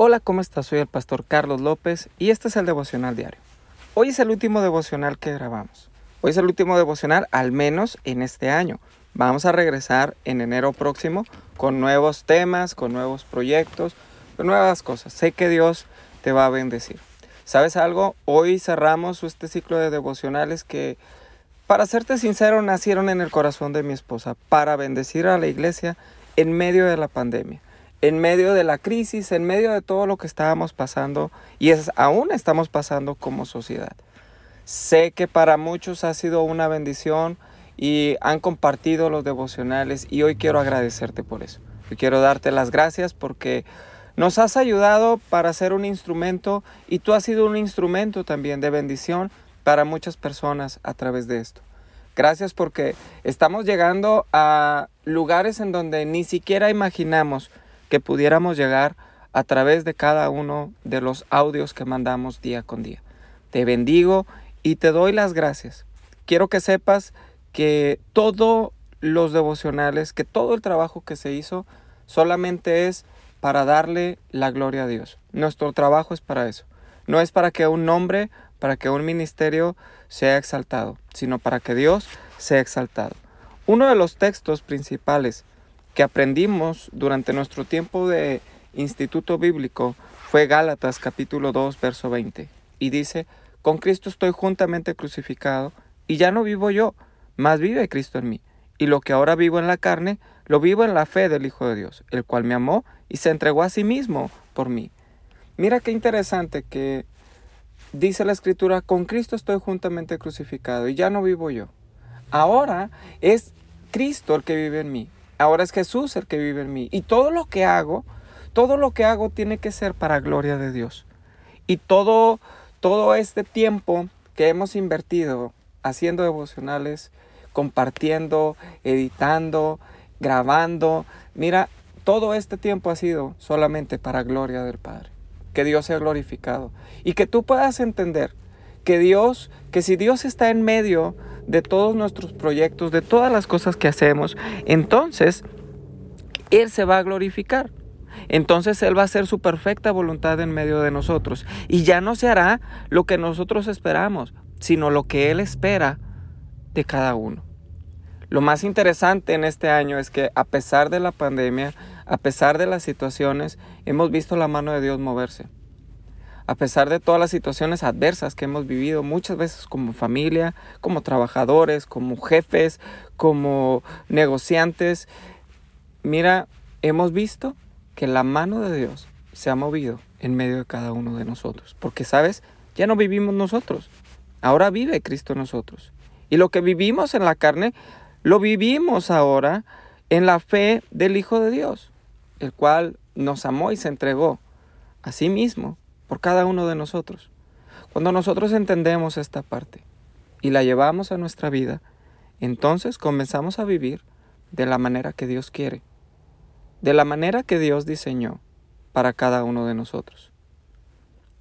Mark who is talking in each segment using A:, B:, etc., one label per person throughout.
A: Hola, ¿cómo estás? Soy el pastor Carlos López y este es el devocional diario. Hoy es el último devocional que grabamos. Hoy es el último devocional, al menos en este año. Vamos a regresar en enero próximo con nuevos temas, con nuevos proyectos, con nuevas cosas. Sé que Dios te va a bendecir. ¿Sabes algo? Hoy cerramos este ciclo de devocionales que, para serte sincero, nacieron en el corazón de mi esposa, para bendecir a la iglesia en medio de la pandemia en medio de la crisis, en medio de todo lo que estábamos pasando y es, aún estamos pasando como sociedad. Sé que para muchos ha sido una bendición y han compartido los devocionales y hoy quiero agradecerte por eso. Hoy quiero darte las gracias porque nos has ayudado para ser un instrumento y tú has sido un instrumento también de bendición para muchas personas a través de esto. Gracias porque estamos llegando a lugares en donde ni siquiera imaginamos que pudiéramos llegar a través de cada uno de los audios que mandamos día con día. Te bendigo y te doy las gracias. Quiero que sepas que todos los devocionales, que todo el trabajo que se hizo solamente es para darle la gloria a Dios. Nuestro trabajo es para eso. No es para que un nombre, para que un ministerio sea exaltado, sino para que Dios sea exaltado. Uno de los textos principales que aprendimos durante nuestro tiempo de instituto bíblico fue Gálatas capítulo 2 verso 20 y dice, con Cristo estoy juntamente crucificado y ya no vivo yo, más vive Cristo en mí. Y lo que ahora vivo en la carne, lo vivo en la fe del Hijo de Dios, el cual me amó y se entregó a sí mismo por mí. Mira qué interesante que dice la escritura, con Cristo estoy juntamente crucificado y ya no vivo yo. Ahora es Cristo el que vive en mí. Ahora es Jesús el que vive en mí. Y todo lo que hago, todo lo que hago tiene que ser para gloria de Dios. Y todo, todo este tiempo que hemos invertido haciendo devocionales, compartiendo, editando, grabando, mira, todo este tiempo ha sido solamente para gloria del Padre. Que Dios sea glorificado. Y que tú puedas entender que Dios, que si Dios está en medio de todos nuestros proyectos, de todas las cosas que hacemos, entonces Él se va a glorificar. Entonces Él va a hacer su perfecta voluntad en medio de nosotros. Y ya no se hará lo que nosotros esperamos, sino lo que Él espera de cada uno. Lo más interesante en este año es que a pesar de la pandemia, a pesar de las situaciones, hemos visto la mano de Dios moverse a pesar de todas las situaciones adversas que hemos vivido muchas veces como familia, como trabajadores, como jefes, como negociantes, mira, hemos visto que la mano de Dios se ha movido en medio de cada uno de nosotros. Porque, ¿sabes? Ya no vivimos nosotros. Ahora vive Cristo en nosotros. Y lo que vivimos en la carne, lo vivimos ahora en la fe del Hijo de Dios, el cual nos amó y se entregó a sí mismo por cada uno de nosotros. Cuando nosotros entendemos esta parte y la llevamos a nuestra vida, entonces comenzamos a vivir de la manera que Dios quiere, de la manera que Dios diseñó para cada uno de nosotros.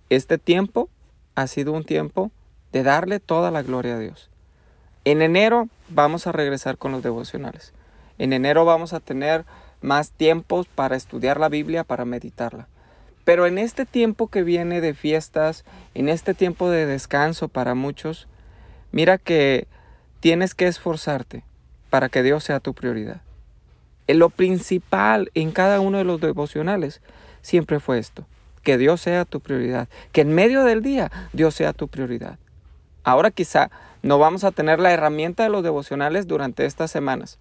A: Este tiempo ha sido un tiempo de darle toda la gloria a Dios. En enero vamos a regresar con los devocionales. En enero vamos a tener más tiempos para estudiar la Biblia, para meditarla. Pero en este tiempo que viene de fiestas, en este tiempo de descanso para muchos, mira que tienes que esforzarte para que Dios sea tu prioridad. En lo principal en cada uno de los devocionales siempre fue esto, que Dios sea tu prioridad, que en medio del día Dios sea tu prioridad. Ahora quizá no vamos a tener la herramienta de los devocionales durante estas semanas,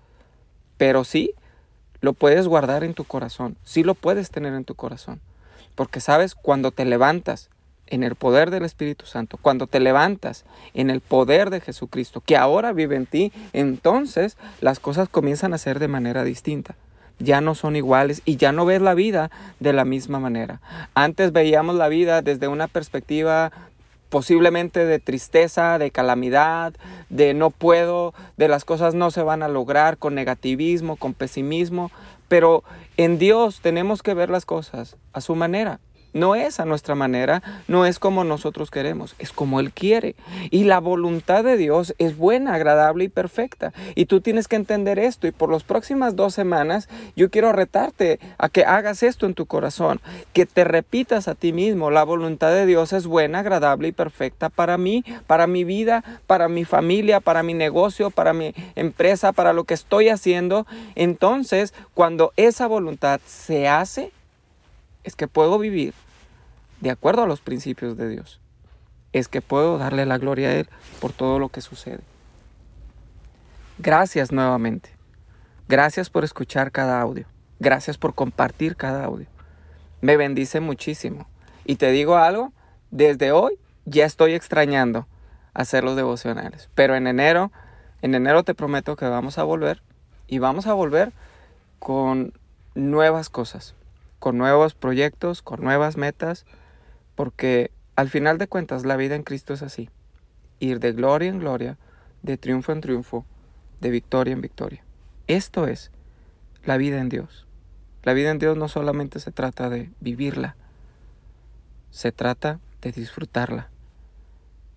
A: pero sí lo puedes guardar en tu corazón, sí lo puedes tener en tu corazón. Porque sabes, cuando te levantas en el poder del Espíritu Santo, cuando te levantas en el poder de Jesucristo, que ahora vive en ti, entonces las cosas comienzan a ser de manera distinta. Ya no son iguales y ya no ves la vida de la misma manera. Antes veíamos la vida desde una perspectiva posiblemente de tristeza, de calamidad, de no puedo, de las cosas no se van a lograr, con negativismo, con pesimismo, pero en Dios tenemos que ver las cosas a su manera. No es a nuestra manera, no es como nosotros queremos, es como Él quiere. Y la voluntad de Dios es buena, agradable y perfecta. Y tú tienes que entender esto. Y por las próximas dos semanas yo quiero retarte a que hagas esto en tu corazón, que te repitas a ti mismo, la voluntad de Dios es buena, agradable y perfecta para mí, para mi vida, para mi familia, para mi negocio, para mi empresa, para lo que estoy haciendo. Entonces, cuando esa voluntad se hace, es que puedo vivir de acuerdo a los principios de Dios. Es que puedo darle la gloria a Él por todo lo que sucede. Gracias nuevamente. Gracias por escuchar cada audio. Gracias por compartir cada audio. Me bendice muchísimo. Y te digo algo, desde hoy ya estoy extrañando hacer los devocionales. Pero en enero, en enero te prometo que vamos a volver y vamos a volver con nuevas cosas, con nuevos proyectos, con nuevas metas, porque al final de cuentas la vida en Cristo es así, ir de gloria en gloria, de triunfo en triunfo, de victoria en victoria. Esto es la vida en Dios. La vida en Dios no solamente se trata de vivirla, se trata de disfrutarla,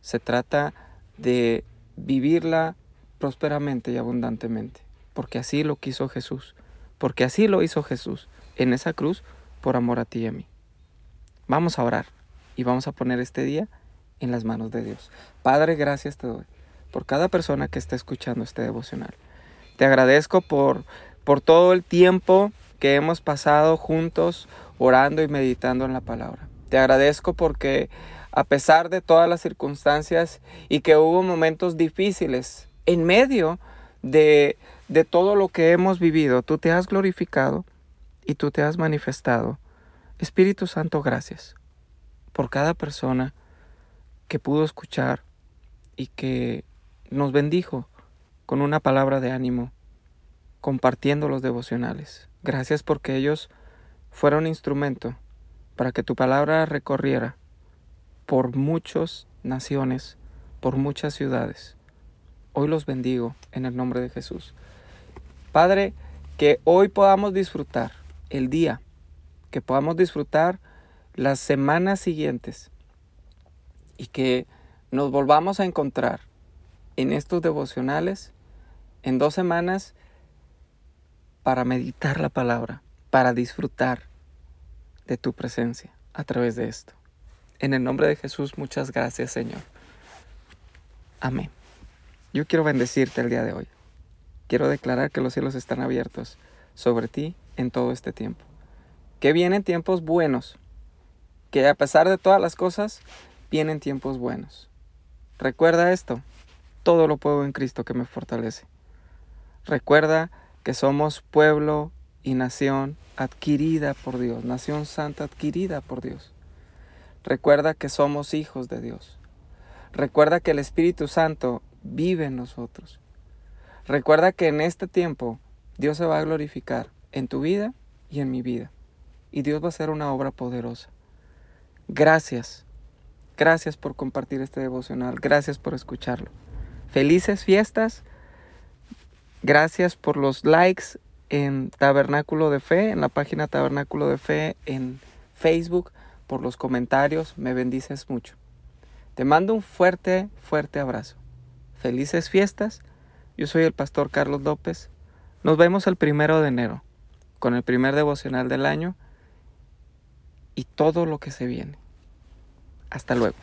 A: se trata de vivirla prósperamente y abundantemente, porque así lo quiso Jesús, porque así lo hizo Jesús en esa cruz por amor a ti y a mí. Vamos a orar y vamos a poner este día en las manos de Dios. Padre, gracias te doy por cada persona que está escuchando este devocional. Te agradezco por, por todo el tiempo que hemos pasado juntos orando y meditando en la palabra. Te agradezco porque a pesar de todas las circunstancias y que hubo momentos difíciles en medio de, de todo lo que hemos vivido, tú te has glorificado y tú te has manifestado. Espíritu Santo, gracias por cada persona que pudo escuchar y que nos bendijo con una palabra de ánimo, compartiendo los devocionales. Gracias porque ellos fueron instrumento para que tu palabra recorriera por muchas naciones, por muchas ciudades. Hoy los bendigo en el nombre de Jesús. Padre, que hoy podamos disfrutar el día, que podamos disfrutar las semanas siguientes y que nos volvamos a encontrar en estos devocionales en dos semanas para meditar la palabra, para disfrutar de tu presencia a través de esto. En el nombre de Jesús, muchas gracias Señor. Amén. Yo quiero bendecirte el día de hoy. Quiero declarar que los cielos están abiertos sobre ti en todo este tiempo. Que vienen tiempos buenos. Que a pesar de todas las cosas, vienen tiempos buenos. Recuerda esto. Todo lo puedo en Cristo que me fortalece. Recuerda que somos pueblo y nación adquirida por Dios, nación santa adquirida por Dios. Recuerda que somos hijos de Dios. Recuerda que el Espíritu Santo vive en nosotros. Recuerda que en este tiempo Dios se va a glorificar en tu vida y en mi vida. Y Dios va a hacer una obra poderosa. Gracias. Gracias por compartir este devocional. Gracias por escucharlo. Felices fiestas. Gracias por los likes en Tabernáculo de Fe, en la página Tabernáculo de Fe en Facebook, por los comentarios. Me bendices mucho. Te mando un fuerte, fuerte abrazo. Felices fiestas. Yo soy el pastor Carlos López. Nos vemos el primero de enero con el primer devocional del año y todo lo que se viene. Hasta luego.